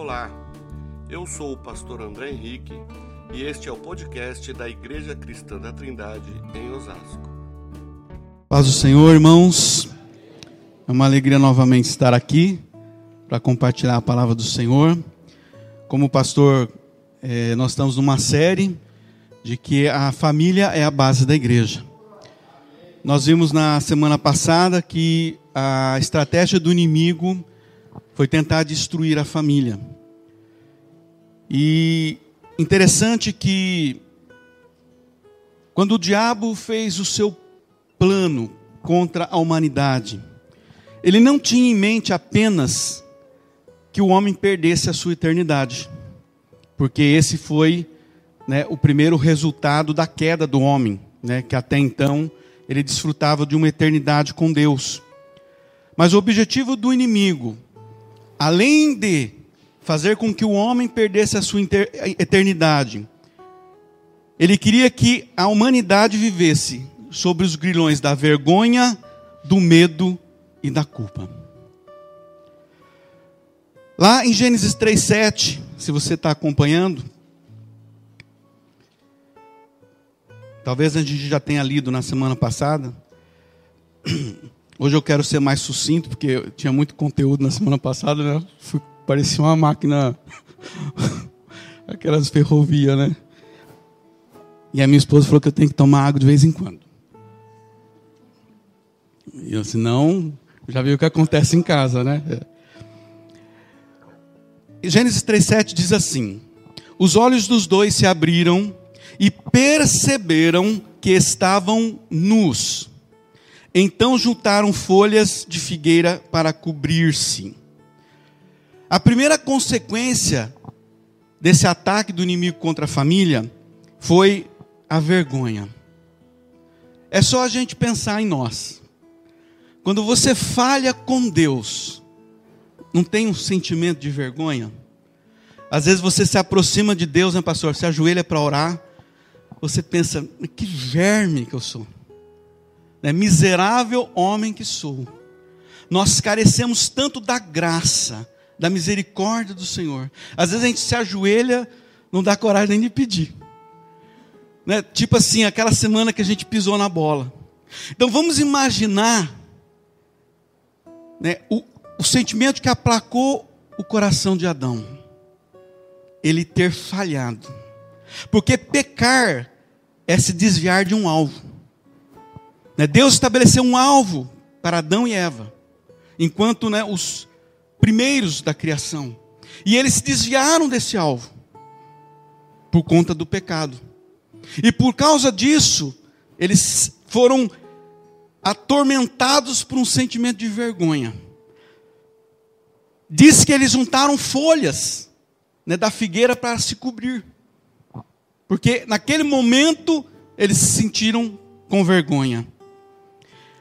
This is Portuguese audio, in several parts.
Olá, eu sou o pastor André Henrique e este é o podcast da Igreja Cristã da Trindade em Osasco. Paz do Senhor, irmãos. É uma alegria novamente estar aqui para compartilhar a palavra do Senhor. Como pastor, eh, nós estamos numa série de que a família é a base da igreja. Nós vimos na semana passada que a estratégia do inimigo foi tentar destruir a família. E interessante que quando o diabo fez o seu plano contra a humanidade, ele não tinha em mente apenas que o homem perdesse a sua eternidade, porque esse foi né, o primeiro resultado da queda do homem, né, que até então ele desfrutava de uma eternidade com Deus. Mas o objetivo do inimigo além de fazer com que o homem perdesse a sua eternidade, ele queria que a humanidade vivesse sobre os grilhões da vergonha, do medo e da culpa. Lá em Gênesis 3,7, se você está acompanhando, talvez a gente já tenha lido na semana passada. Hoje eu quero ser mais sucinto, porque tinha muito conteúdo na semana passada, né? Fui, parecia uma máquina, aquelas ferrovias, né? E a minha esposa falou que eu tenho que tomar água de vez em quando. E eu, senão, já viu o que acontece em casa, né? É. Gênesis 3,7 diz assim: Os olhos dos dois se abriram e perceberam que estavam nus. Então juntaram folhas de figueira para cobrir-se. A primeira consequência desse ataque do inimigo contra a família foi a vergonha. É só a gente pensar em nós. Quando você falha com Deus, não tem um sentimento de vergonha? Às vezes você se aproxima de Deus, né, pastor? Se ajoelha para orar, você pensa, que verme que eu sou né, miserável homem que sou. Nós carecemos tanto da graça, da misericórdia do Senhor. Às vezes a gente se ajoelha, não dá coragem nem de pedir. Né? Tipo assim, aquela semana que a gente pisou na bola. Então vamos imaginar né, o, o sentimento que aplacou o coração de Adão. Ele ter falhado. Porque pecar é se desviar de um alvo. Né, Deus estabeleceu um alvo para Adão e Eva, enquanto né, os primeiros da criação. E eles se desviaram desse alvo, por conta do pecado. E por causa disso, eles foram atormentados por um sentimento de vergonha. Diz que eles juntaram folhas né, da figueira para se cobrir. Porque naquele momento eles se sentiram com vergonha.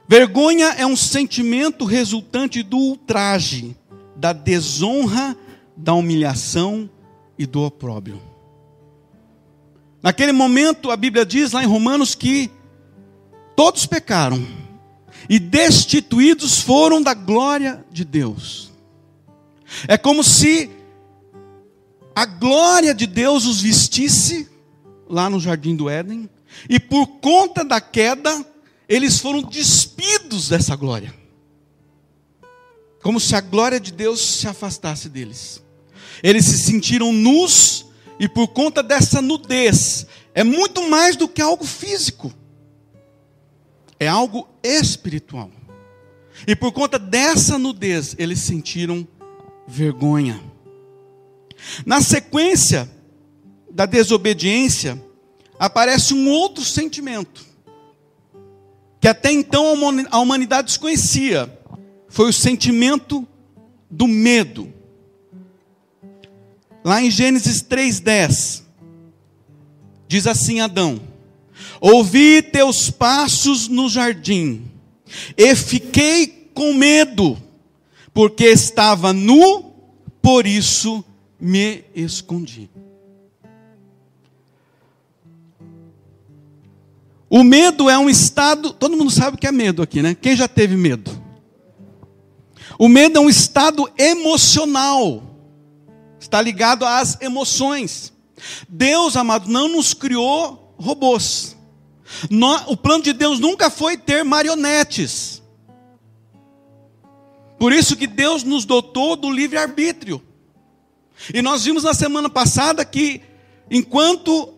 Vergonha é um sentimento resultante do ultraje, da desonra, da humilhação e do opróbrio. Naquele momento, a Bíblia diz lá em Romanos que todos pecaram e destituídos foram da glória de Deus. É como se a glória de Deus os vestisse lá no jardim do Éden, e por conta da queda, eles foram despidos dessa glória. Como se a glória de Deus se afastasse deles. Eles se sentiram nus e por conta dessa nudez, é muito mais do que algo físico. É algo espiritual. E por conta dessa nudez, eles sentiram vergonha. Na sequência da desobediência, aparece um outro sentimento que até então a humanidade desconhecia, foi o sentimento do medo. Lá em Gênesis 3:10 diz assim Adão: Ouvi teus passos no jardim, e fiquei com medo, porque estava nu, por isso me escondi. O medo é um estado, todo mundo sabe o que é medo aqui, né? Quem já teve medo? O medo é um estado emocional. está ligado às emoções. Deus, amado, não nos criou robôs. o plano de Deus nunca foi ter marionetes. Por isso que Deus nos dotou do livre-arbítrio. E nós vimos na semana passada que, enquanto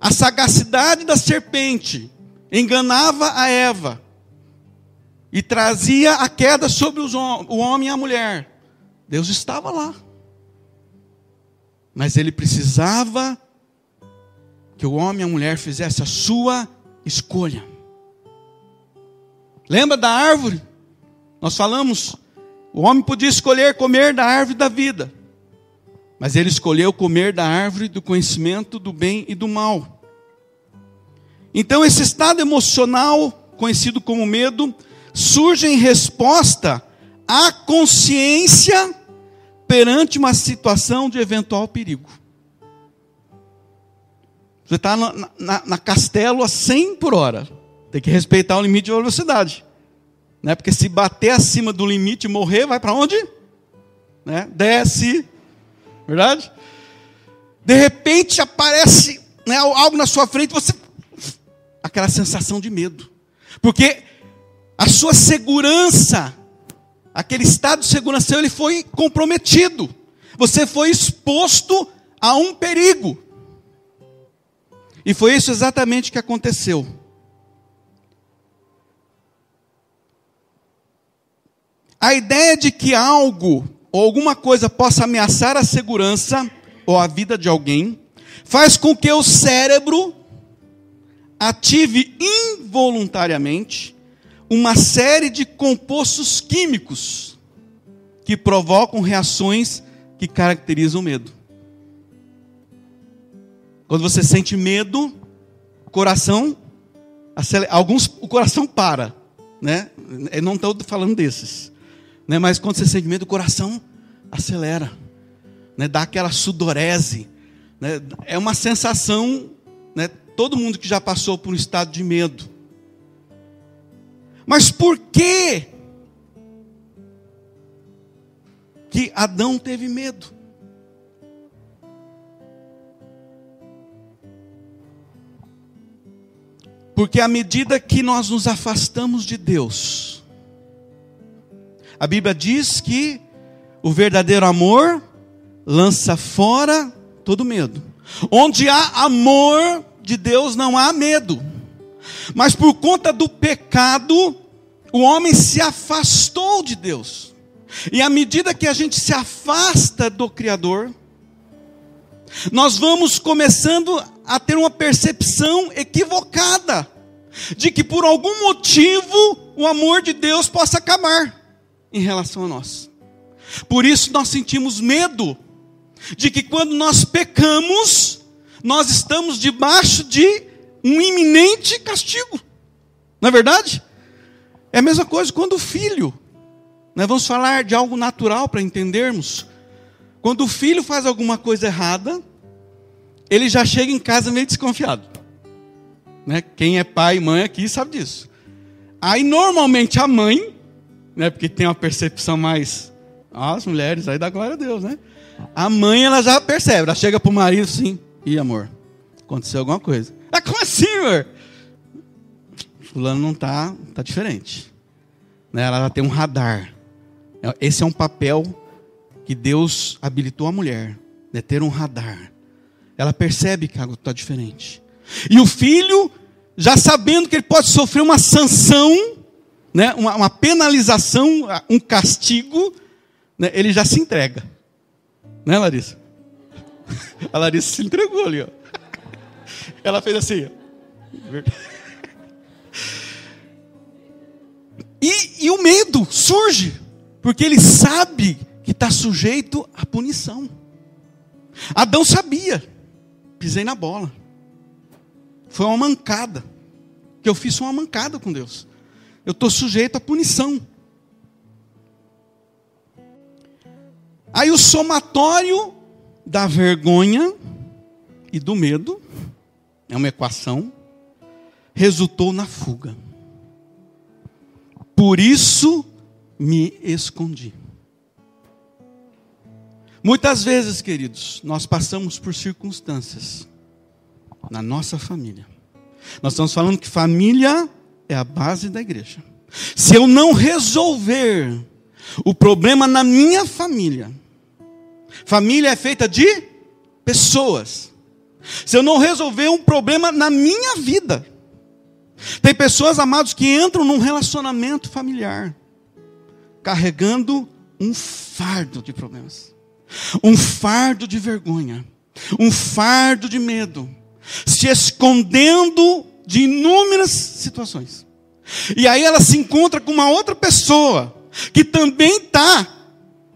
a sagacidade da serpente enganava a Eva e trazia a queda sobre os, o homem e a mulher, Deus estava lá. Mas ele precisava que o homem e a mulher fizessem a sua escolha. Lembra da árvore? Nós falamos, o homem podia escolher comer da árvore da vida, mas ele escolheu comer da árvore do conhecimento do bem e do mal. Então, esse estado emocional, conhecido como medo, surge em resposta à consciência perante uma situação de eventual perigo. Você está na, na, na, castelo a 100 por hora. Tem que respeitar o limite de velocidade. Né? Porque se bater acima do limite e morrer, vai para onde? Né? Desce. Verdade? De repente aparece né, algo na sua frente, você. Aquela sensação de medo. Porque a sua segurança aquele estado de segurança ele foi comprometido. Você foi exposto a um perigo. E foi isso exatamente que aconteceu. A ideia de que algo ou alguma coisa possa ameaçar a segurança ou a vida de alguém faz com que o cérebro ative involuntariamente uma série de compostos químicos que provocam reações que caracterizam o medo. Quando você sente medo, o coração alguns o coração para, né? Eu não estou falando desses, né? Mas quando você sente medo, o coração acelera, né? Dá aquela sudorese, né? É uma sensação, né? Todo mundo que já passou por um estado de medo, mas por que que Adão teve medo? Porque à medida que nós nos afastamos de Deus, a Bíblia diz que o verdadeiro amor lança fora todo medo. Onde há amor de Deus, não há medo. Mas por conta do pecado, o homem se afastou de Deus. E à medida que a gente se afasta do Criador, nós vamos começando a ter uma percepção equivocada de que por algum motivo o amor de Deus possa acabar em relação a nós. Por isso nós sentimos medo de que quando nós pecamos, nós estamos debaixo de um iminente castigo. Não é verdade? É a mesma coisa quando o filho, nós vamos falar de algo natural para entendermos. Quando o filho faz alguma coisa errada, ele já chega em casa meio desconfiado. Né? Quem é pai e mãe aqui sabe disso. Aí normalmente a mãe, né, porque tem uma percepção mais. Ah, as mulheres aí da glória a Deus, né? A mãe ela já percebe, ela chega para o marido assim, e amor, aconteceu alguma coisa. Ah, como assim, amor? Fulano não está, tá diferente. Né? Ela, ela tem um radar. Esse é um papel que Deus habilitou a mulher, né? ter um radar. Ela percebe que algo está diferente. E o filho, já sabendo que ele pode sofrer uma sanção, né? uma, uma penalização, um castigo, né? ele já se entrega. Né, Larissa? A Larissa se entregou ali. Ó. Ela fez assim. E, e o medo surge, porque ele sabe que está sujeito à punição. Adão sabia, pisei na bola. Foi uma mancada. Que eu fiz uma mancada com Deus. Eu estou sujeito à punição. Aí o somatório da vergonha e do medo é uma equação, resultou na fuga. Por isso me escondi. Muitas vezes, queridos, nós passamos por circunstâncias na nossa família. Nós estamos falando que família é a base da igreja. Se eu não resolver o problema na minha família, família é feita de pessoas. Se eu não resolver um problema na minha vida, tem pessoas, amados, que entram num relacionamento familiar, carregando um fardo de problemas, um fardo de vergonha, um fardo de medo, se escondendo de inúmeras situações. E aí ela se encontra com uma outra pessoa que também está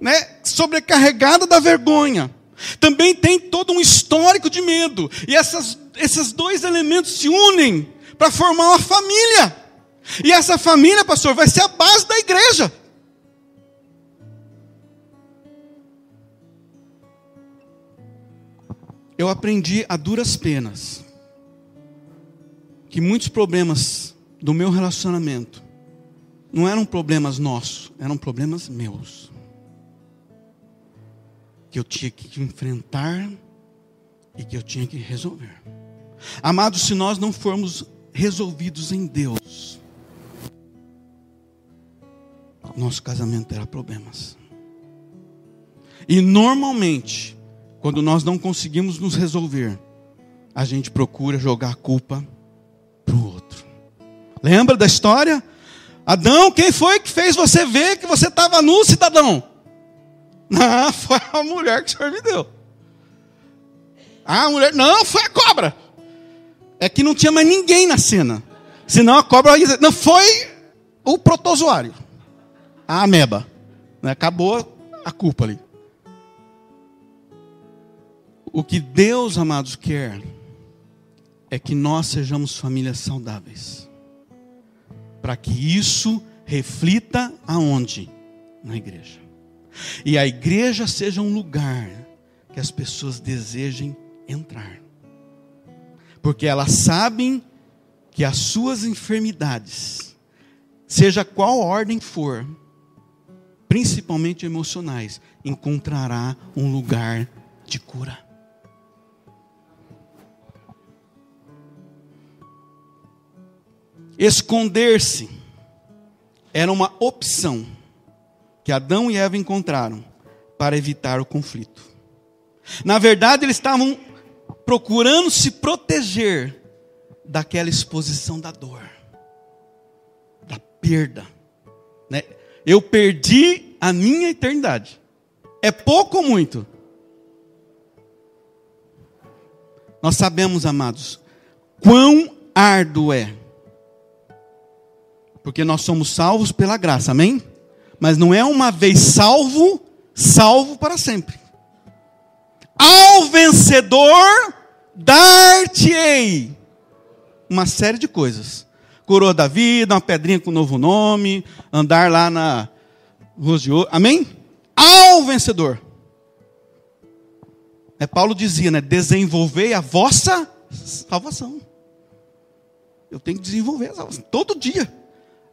né, sobrecarregada da vergonha, também tem todo um histórico de medo, e essas, esses dois elementos se unem para formar uma família. E essa família, pastor, vai ser a base da igreja. Eu aprendi a duras penas que muitos problemas do meu relacionamento não eram problemas nossos, eram problemas meus. Que eu tinha que enfrentar e que eu tinha que resolver. Amados, se nós não formos resolvidos em Deus, nosso casamento terá problemas. E normalmente, quando nós não conseguimos nos resolver, a gente procura jogar a culpa para o outro. Lembra da história? Adão, quem foi que fez você ver que você estava nu, cidadão? Não, foi a mulher que o Senhor me deu. Ah, a mulher, não, foi a cobra. É que não tinha mais ninguém na cena. Senão a cobra ia dizer, não, foi o protozoário. A ameba. Né, acabou a culpa ali. O que Deus, amados, quer é que nós sejamos famílias saudáveis. Para que isso reflita aonde? Na igreja. E a igreja seja um lugar que as pessoas desejem entrar. Porque elas sabem que as suas enfermidades, seja qual ordem for, principalmente emocionais, encontrará um lugar de cura. Esconder-se era uma opção que Adão e Eva encontraram para evitar o conflito. Na verdade, eles estavam procurando se proteger daquela exposição da dor, da perda. Né? Eu perdi a minha eternidade. É pouco ou muito? Nós sabemos, amados, quão árduo é porque nós somos salvos pela graça, amém? Mas não é uma vez salvo, salvo para sempre. Ao vencedor, dar-te-ei uma série de coisas. Coroa da vida, uma pedrinha com novo nome, andar lá na rua de ouro, amém? Ao vencedor. É, Paulo dizia, né? Desenvolvei a vossa salvação. Eu tenho que desenvolver a salvação todo dia.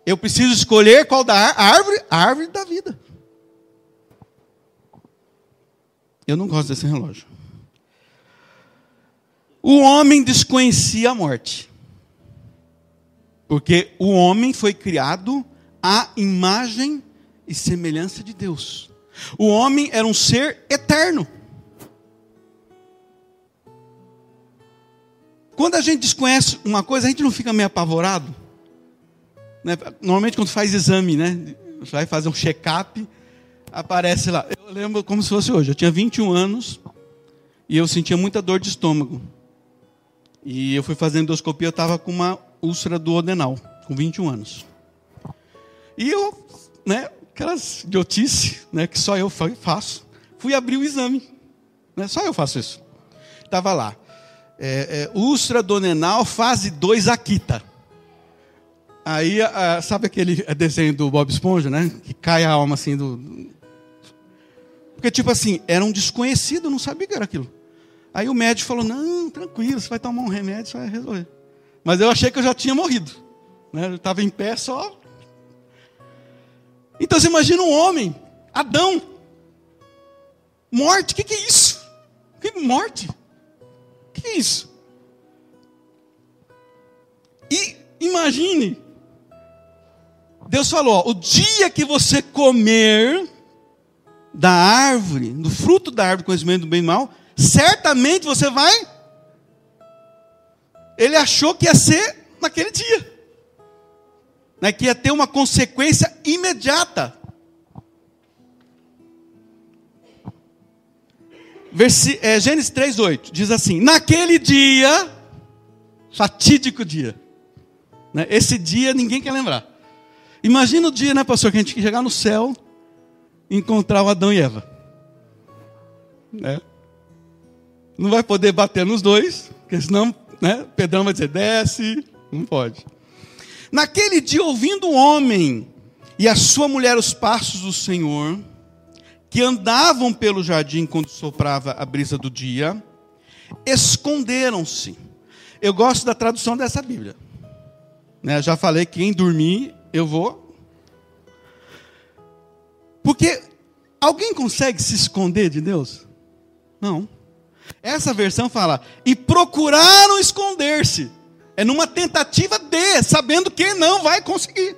Eu preciso escolher qual da árvore? A árvore da vida. Eu não gosto desse relógio. O homem desconhecia a morte. Porque o homem foi criado à imagem e semelhança de Deus. O homem era um ser eterno. Quando a gente desconhece uma coisa, a gente não fica meio apavorado. Né? Normalmente quando faz exame, né? Vai fazer um check-up, aparece lá. Eu lembro como se fosse hoje. Eu tinha 21 anos e eu sentia muita dor de estômago. E eu fui fazer endoscopia, eu estava com uma úlcera do odenal, com 21 anos. E eu, né, aquelas idiotice, né, que só eu faço, fui abrir o exame. Né, só eu faço isso. Estava lá. É, é, úlcera do odenal, fase 2 Akita. Aí, sabe aquele desenho do Bob Esponja, né? Que cai a alma assim do. Porque, tipo assim, era um desconhecido, não sabia que era aquilo. Aí o médico falou: Não, tranquilo, você vai tomar um remédio, você vai resolver. Mas eu achei que eu já tinha morrido. Né? Eu estava em pé só. Então você imagina um homem, Adão. Morte, o que, que é isso? Que morte? O que é isso? E imagine, Deus falou: ó, o dia que você comer da árvore, do fruto da árvore, conhecimento do bem e do mal, certamente você vai. Ele achou que ia ser naquele dia, né, que ia ter uma consequência imediata. Versi, é, Gênesis 3,8 diz assim: Naquele dia, fatídico dia, né, esse dia ninguém quer lembrar. Imagina o dia, né, pastor, que a gente chegar no céu e encontrar o Adão e Eva. Né? Não vai poder bater nos dois, porque senão né, Pedrão vai dizer: desce, não pode. Naquele dia, ouvindo o homem e a sua mulher os passos do Senhor, que andavam pelo jardim quando soprava a brisa do dia, esconderam-se. Eu gosto da tradução dessa Bíblia. Né, já falei que quem dormir, eu vou. Porque alguém consegue se esconder de Deus? Não. Essa versão fala, e procuraram esconder-se. É numa tentativa de, sabendo que não vai conseguir.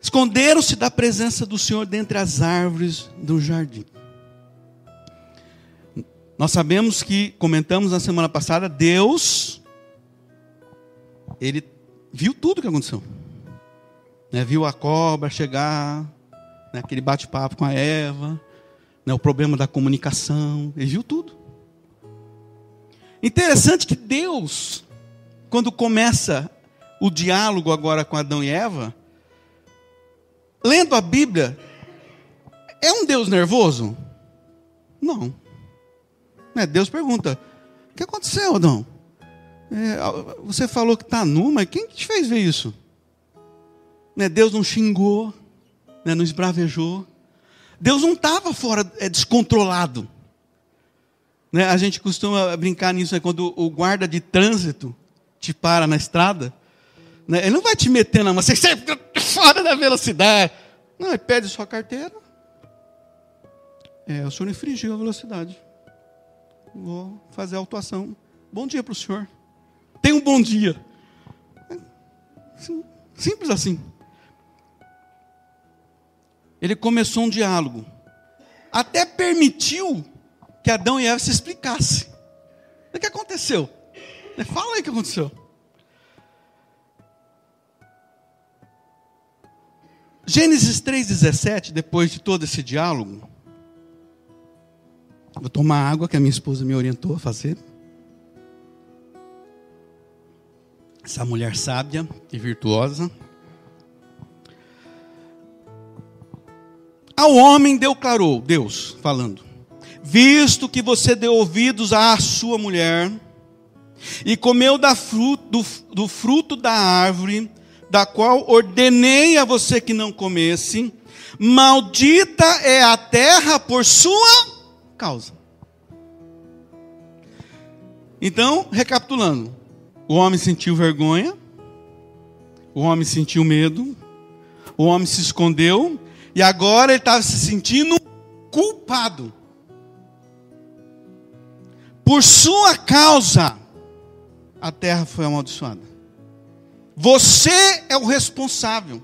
Esconderam-se da presença do Senhor dentre as árvores do jardim. Nós sabemos que, comentamos na semana passada, Deus, Ele viu tudo o que aconteceu. Né, viu a cobra chegar, né, aquele bate-papo com a Eva, né, o problema da comunicação, ele viu tudo. Interessante que Deus, quando começa o diálogo agora com Adão e Eva, lendo a Bíblia, é um Deus nervoso? Não. É, Deus pergunta: O que aconteceu, Adão? É, você falou que está nu, mas quem te fez ver isso? Né, Deus não xingou, né, não esbravejou. Deus não estava fora, é, descontrolado. Né? A gente costuma brincar nisso, né? quando o guarda de trânsito te para na estrada, né? ele não vai te meter na mão, você sai fora da velocidade. Não, ele pede sua carteira. É, o senhor infringiu a velocidade. Vou fazer a autuação. Bom dia para o senhor. Tenha um bom dia. Simples assim. Ele começou um diálogo. Até permitiu que Adão e Eva se explicassem. O que aconteceu? Fala aí o que aconteceu. Gênesis 3,17, depois de todo esse diálogo, vou tomar água que a minha esposa me orientou a fazer. Essa mulher sábia e virtuosa. Ao homem declarou, Deus falando: visto que você deu ouvidos à sua mulher e comeu fruto, do, do fruto da árvore, da qual ordenei a você que não comesse, maldita é a terra por sua causa. Então, recapitulando, o homem sentiu vergonha, o homem sentiu medo, o homem se escondeu, e agora ele estava se sentindo culpado. Por sua causa, a terra foi amaldiçoada. Você é o responsável.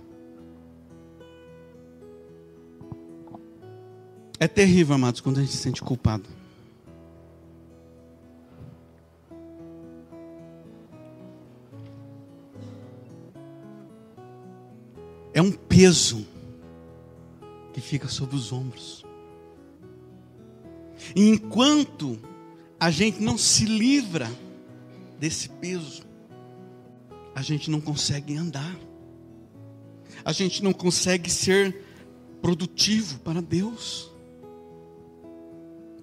É terrível, amados, quando a gente se sente culpado. É um peso que fica sobre os ombros. E enquanto a gente não se livra desse peso, a gente não consegue andar, a gente não consegue ser produtivo para Deus.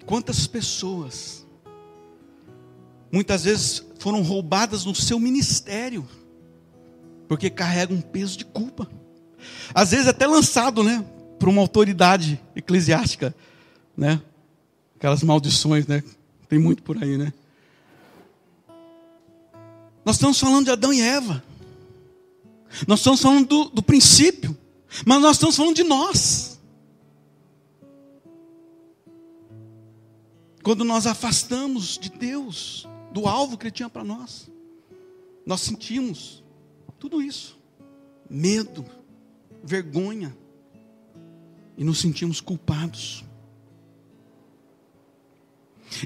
Quantas pessoas, muitas vezes foram roubadas no seu ministério, porque carregam um peso de culpa, às vezes até lançado, né, para uma autoridade eclesiástica, né, aquelas maldições, né, tem muito por aí, né? Nós estamos falando de Adão e Eva. Nós estamos falando do, do princípio. Mas nós estamos falando de nós. quando nós afastamos de Deus, do alvo que Ele tinha para nós, nós sentimos tudo isso: medo, vergonha, e nos sentimos culpados.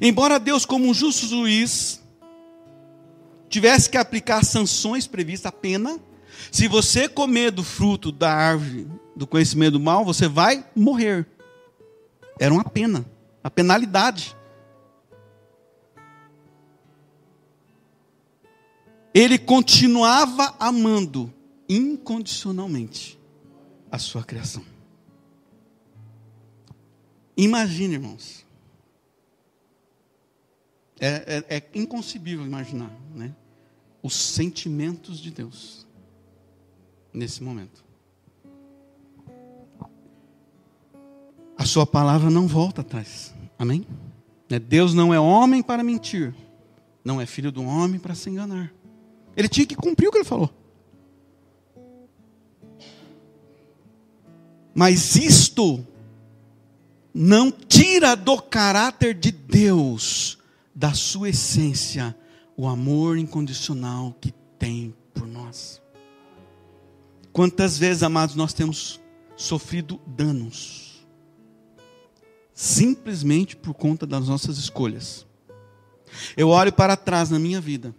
Embora Deus, como um justo juiz, tivesse que aplicar sanções previstas, a pena, se você comer do fruto da árvore do conhecimento do mal, você vai morrer. Era uma pena, a penalidade. Ele continuava amando incondicionalmente a sua criação. Imagine, irmãos. É, é, é, inconcebível imaginar né? os sentimentos de Deus nesse momento. A sua palavra não volta atrás. Amém? Né, Deus não é homem para mentir, não é filho do homem para se enganar. Ele tinha que cumprir o que ele falou. Mas isto não tira do caráter de Deus, da sua essência, o amor incondicional que tem por nós. Quantas vezes, amados, nós temos sofrido danos, simplesmente por conta das nossas escolhas. Eu olho para trás na minha vida,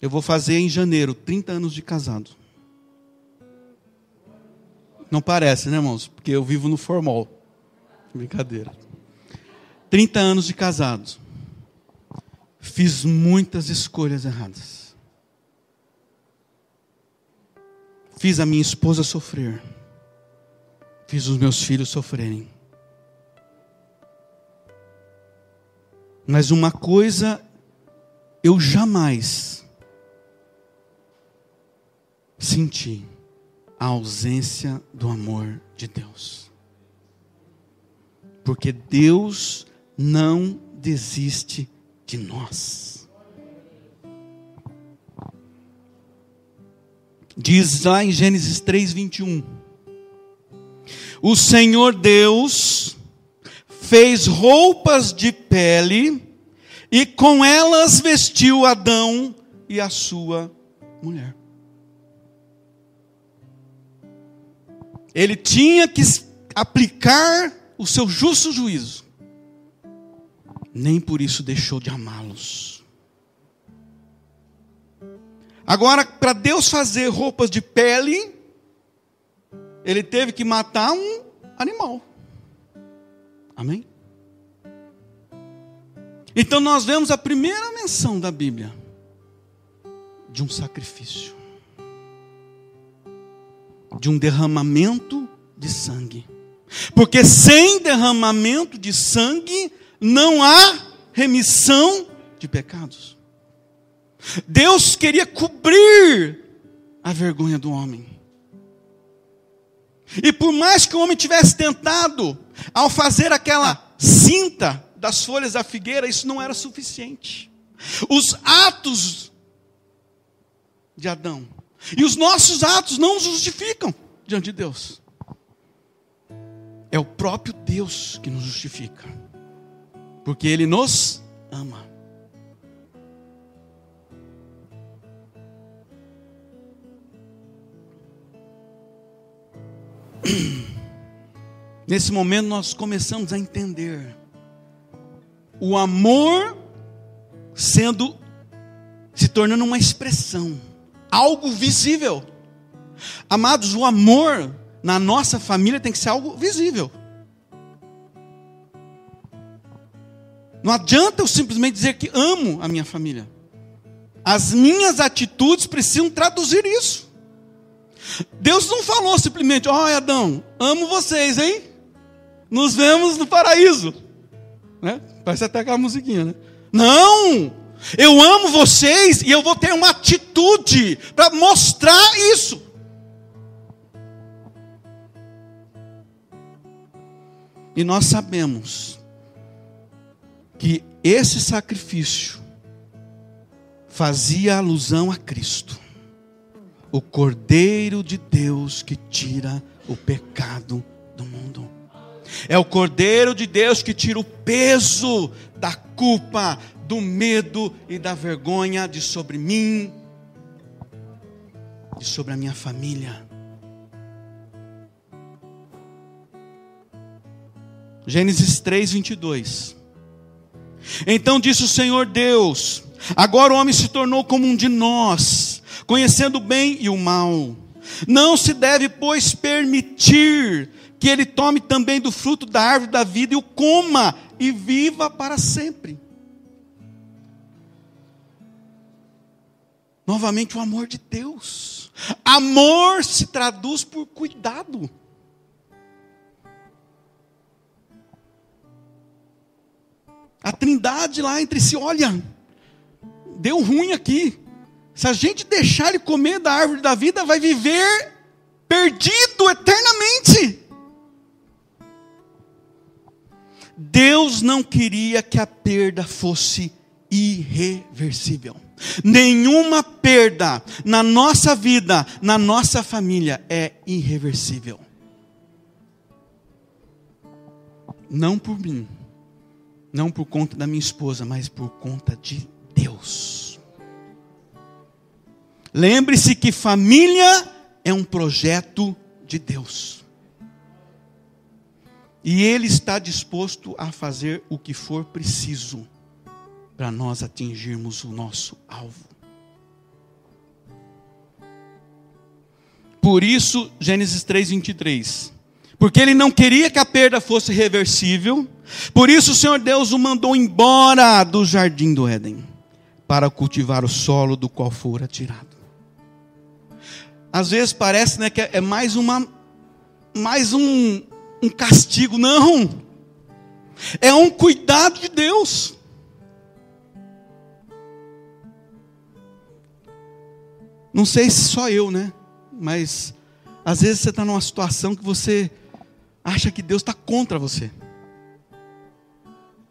eu vou fazer em janeiro 30 anos de casado. Não parece, né, irmãos? Porque eu vivo no formal. Brincadeira. 30 anos de casados. Fiz muitas escolhas erradas. Fiz a minha esposa sofrer. Fiz os meus filhos sofrerem. Mas uma coisa eu jamais senti a ausência do amor de Deus. Porque Deus não desiste de nós. Diz lá em Gênesis 3, 21. O Senhor Deus fez roupas de pele e com elas vestiu Adão e a sua mulher. Ele tinha que aplicar o seu justo juízo. Nem por isso deixou de amá-los. Agora, para Deus fazer roupas de pele, ele teve que matar um animal. Amém? Então nós vemos a primeira menção da Bíblia de um sacrifício de um derramamento de sangue. Porque sem derramamento de sangue não há remissão de pecados. Deus queria cobrir a vergonha do homem. E por mais que o homem tivesse tentado, ao fazer aquela cinta das folhas da figueira, isso não era suficiente. Os atos de Adão e os nossos atos não nos justificam diante de Deus. É o próprio Deus que nos justifica. Porque Ele nos ama. Nesse momento nós começamos a entender o amor sendo se tornando uma expressão algo visível. Amados, o amor na nossa família tem que ser algo visível. Não adianta eu simplesmente dizer que amo a minha família. As minhas atitudes precisam traduzir isso. Deus não falou simplesmente, ó oh, Adão, amo vocês, hein? Nos vemos no paraíso. Né? Parece até aquela musiquinha, né? Não! Eu amo vocês e eu vou ter uma atitude para mostrar isso. E nós sabemos que esse sacrifício fazia alusão a Cristo, o Cordeiro de Deus que tira o pecado do mundo. É o Cordeiro de Deus que tira o peso da culpa, do medo e da vergonha de sobre mim e sobre a minha família. Gênesis 3, 22. Então disse o Senhor Deus: Agora o homem se tornou como um de nós, conhecendo o bem e o mal. Não se deve, pois, permitir que ele tome também do fruto da árvore da vida e o coma e viva para sempre. Novamente, o amor de Deus. Amor se traduz por cuidado. A trindade lá entre si, olha, deu ruim aqui. Se a gente deixar ele comer da árvore da vida, vai viver perdido eternamente. Deus não queria que a perda fosse irreversível. Nenhuma perda na nossa vida, na nossa família, é irreversível. Não por mim, não por conta da minha esposa, mas por conta de Deus. Lembre-se que família é um projeto de Deus. E Ele está disposto a fazer o que for preciso para nós atingirmos o nosso alvo. Por isso, Gênesis 3:23. Porque ele não queria que a perda fosse reversível, por isso o Senhor Deus o mandou embora do jardim do Éden, para cultivar o solo do qual fora tirado. Às vezes parece né, que é mais uma mais um, um castigo, não. É um cuidado de Deus. Não sei se só eu, né? Mas às vezes você está numa situação que você acha que Deus está contra você.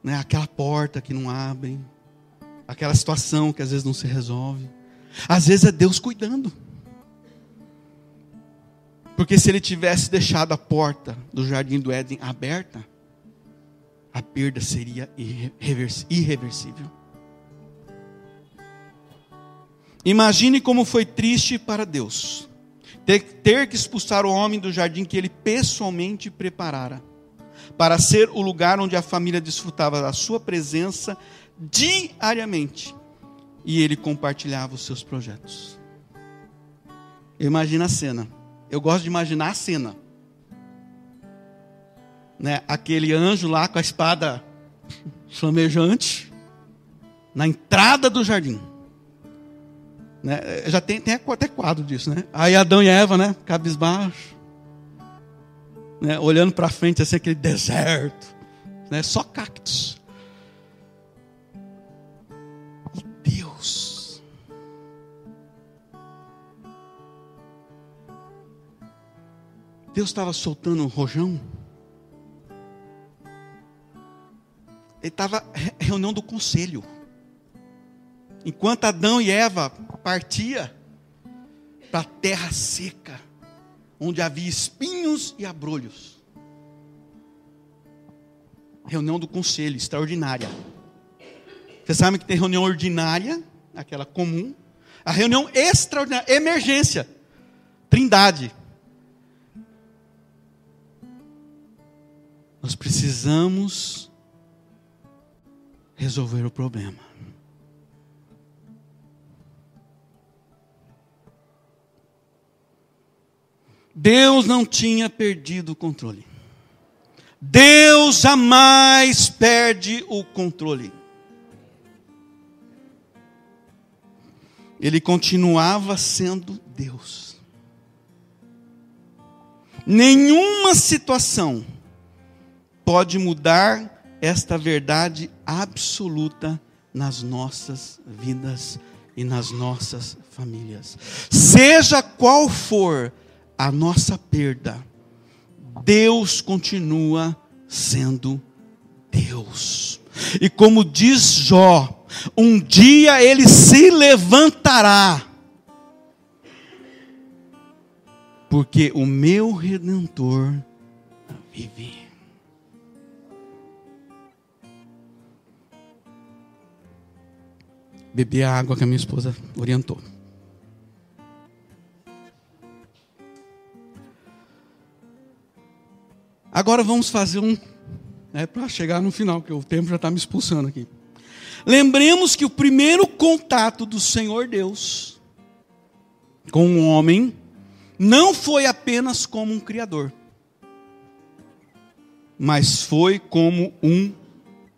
Né? Aquela porta que não abre, aquela situação que às vezes não se resolve. Às vezes é Deus cuidando. Porque se ele tivesse deixado a porta do jardim do Éden aberta, a perda seria irreversível. Imagine como foi triste para Deus ter, que expulsar o homem do jardim que ele pessoalmente preparara, para ser o lugar onde a família desfrutava da sua presença diariamente e ele compartilhava os seus projetos. Imagina a cena. Eu gosto de imaginar a cena. Né? Aquele anjo lá com a espada flamejante na entrada do jardim. Né? Já tem, tem até quadro disso, né? Aí Adão e Eva, né? Cabisbaixo. Né? Olhando para frente, assim, aquele deserto. Né? Só cactos. E Deus. Deus estava soltando um rojão. Ele estava reunião do conselho. Enquanto Adão e Eva partia para a terra seca, onde havia espinhos e abrolhos. Reunião do conselho extraordinária. Você sabe que tem reunião ordinária, aquela comum, a reunião extraordinária, emergência, trindade. Nós precisamos resolver o problema. Deus não tinha perdido o controle. Deus jamais perde o controle. Ele continuava sendo Deus. Nenhuma situação pode mudar esta verdade absoluta nas nossas vidas e nas nossas famílias. Seja qual for a nossa perda, Deus continua sendo Deus. E como diz Jó, um dia ele se levantará, porque o meu redentor vive. Bebi a água que a minha esposa orientou. Agora vamos fazer um, né, para chegar no final, porque o tempo já está me expulsando aqui. Lembremos que o primeiro contato do Senhor Deus com o homem não foi apenas como um criador, mas foi como um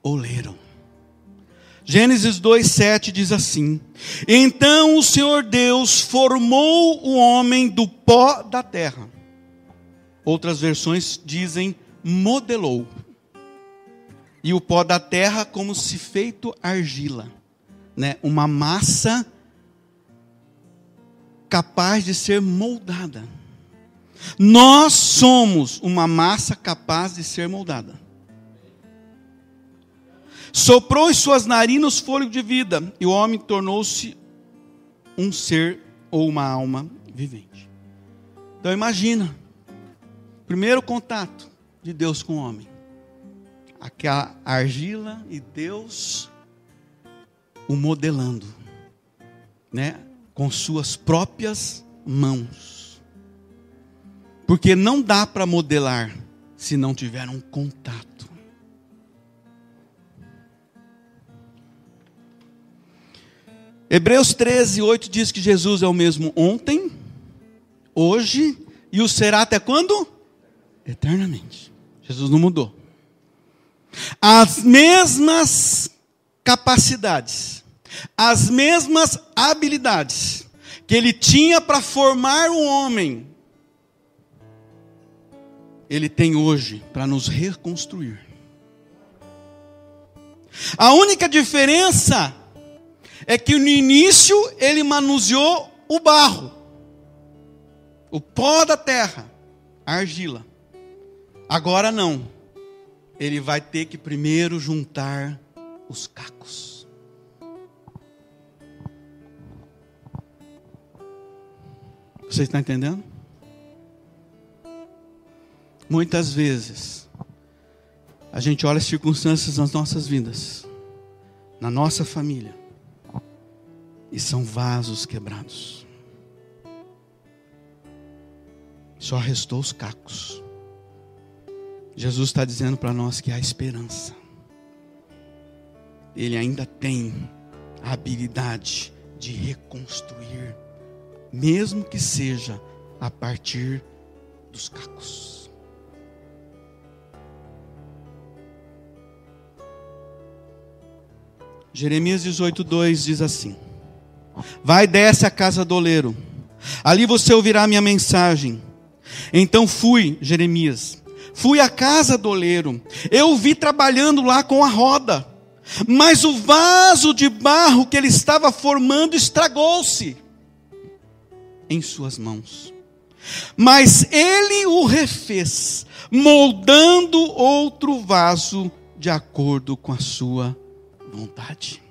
oleiro. Gênesis 2,7 diz assim: Então o Senhor Deus formou o homem do pó da terra. Outras versões dizem modelou. E o pó da terra como se feito argila, né? Uma massa capaz de ser moldada. Nós somos uma massa capaz de ser moldada soprou em suas narinas fôlego de vida, e o homem tornou-se um ser ou uma alma vivente. Então imagina, primeiro contato de Deus com o homem. Aquela argila e Deus o modelando, né, com suas próprias mãos. Porque não dá para modelar se não tiver um contato. Hebreus 13, 8 diz que Jesus é o mesmo ontem, hoje e o será até quando? Eternamente. Jesus não mudou. As mesmas capacidades, as mesmas habilidades que ele tinha para formar o homem, ele tem hoje para nos reconstruir. A única diferença é que no início ele manuseou o barro, o pó da terra, a argila. Agora não. Ele vai ter que primeiro juntar os cacos. Você está entendendo? Muitas vezes, a gente olha as circunstâncias nas nossas vidas, na nossa família, e são vasos quebrados. Só restou os cacos. Jesus está dizendo para nós que há esperança. Ele ainda tem a habilidade de reconstruir, mesmo que seja a partir dos cacos. Jeremias 18:2 diz assim: Vai, desce à casa do oleiro. Ali você ouvirá a minha mensagem. Então fui, Jeremias. Fui à casa do oleiro. Eu o vi trabalhando lá com a roda. Mas o vaso de barro que ele estava formando estragou-se em suas mãos. Mas ele o refez, moldando outro vaso de acordo com a sua vontade.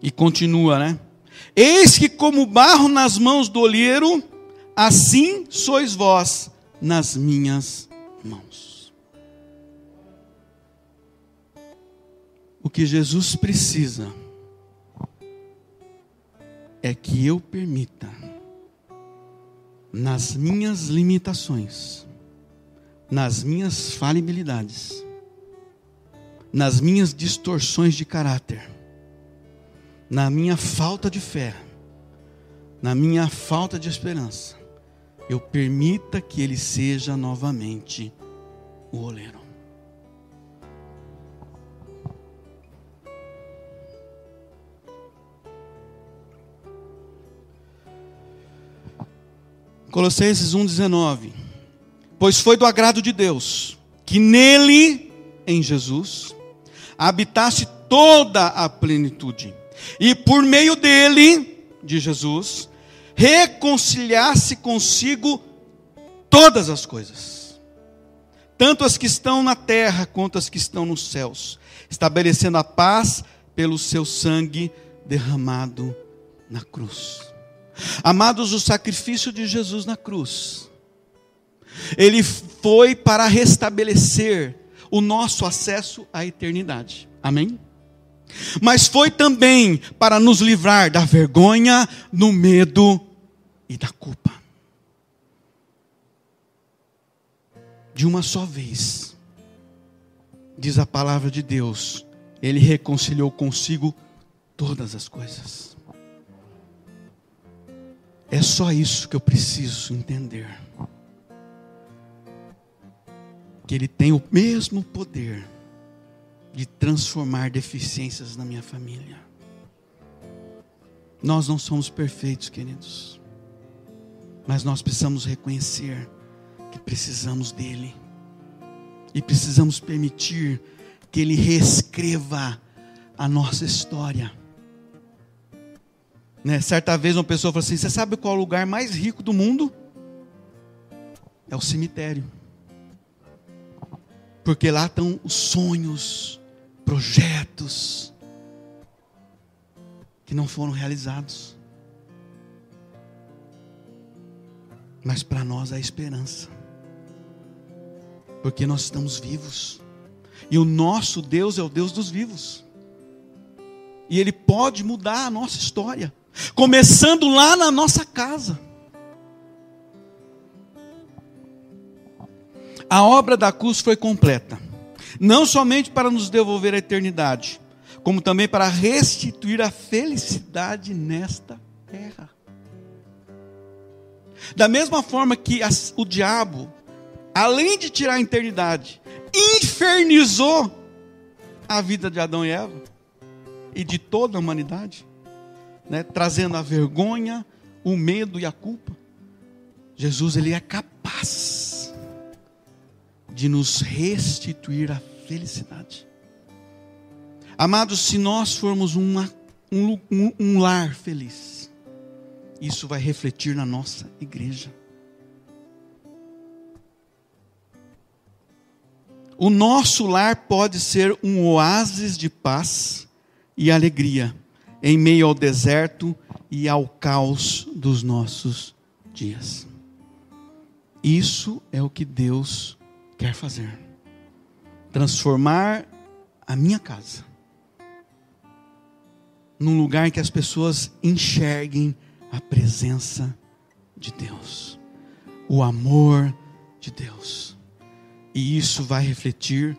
E continua, né? Eis que como barro nas mãos do olheiro, assim sois vós nas minhas mãos. O que Jesus precisa é que eu permita, nas minhas limitações, nas minhas falibilidades, nas minhas distorções de caráter, na minha falta de fé, na minha falta de esperança, eu permita que Ele seja novamente o oleiro. Colossenses 1,19. Pois foi do agrado de Deus que nele, em Jesus, habitasse toda a plenitude e por meio dele, de Jesus, reconciliasse consigo todas as coisas, tanto as que estão na terra quanto as que estão nos céus, estabelecendo a paz pelo seu sangue derramado na cruz. Amados, o sacrifício de Jesus na cruz, ele foi para restabelecer o nosso acesso à eternidade. Amém? Mas foi também para nos livrar da vergonha, do medo e da culpa. De uma só vez, diz a palavra de Deus, ele reconciliou consigo todas as coisas. É só isso que eu preciso entender. Que Ele tem o mesmo poder de transformar deficiências na minha família. Nós não somos perfeitos, queridos, mas nós precisamos reconhecer que precisamos dEle e precisamos permitir que Ele reescreva a nossa história. Né? Certa vez uma pessoa falou assim: Você sabe qual é o lugar mais rico do mundo? É o cemitério. Porque lá estão os sonhos, projetos que não foram realizados. Mas para nós há esperança. Porque nós estamos vivos. E o nosso Deus é o Deus dos vivos. E Ele pode mudar a nossa história, começando lá na nossa casa. A obra da cruz foi completa, não somente para nos devolver a eternidade, como também para restituir a felicidade nesta terra. Da mesma forma que as, o diabo, além de tirar a eternidade, infernizou a vida de Adão e Eva e de toda a humanidade, né? trazendo a vergonha, o medo e a culpa. Jesus ele é capaz de nos restituir a felicidade. Amados, se nós formos uma, um, um, um lar feliz, isso vai refletir na nossa igreja. O nosso lar pode ser um oásis de paz e alegria em meio ao deserto e ao caos dos nossos dias. Isso é o que Deus quer fazer. Transformar a minha casa num lugar que as pessoas enxerguem a presença de Deus, o amor de Deus. E isso vai refletir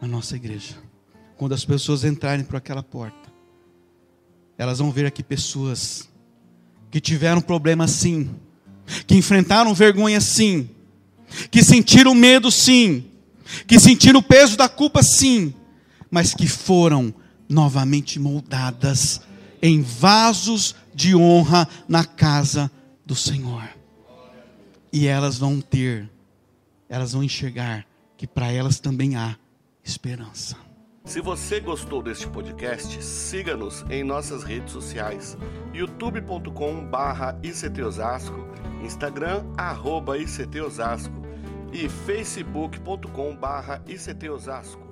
na nossa igreja. Quando as pessoas entrarem por aquela porta, elas vão ver aqui pessoas que tiveram problemas sim, que enfrentaram vergonha sim, que sentiram medo sim, que sentiram o peso da culpa sim, mas que foram novamente moldadas em vasos de honra na casa do Senhor. E elas vão ter elas vão enxergar que para elas também há esperança. Se você gostou deste podcast, siga-nos em nossas redes sociais: youtube.com/ictosasco, Instagram arroba @ictosasco e facebook.com/ictosasco.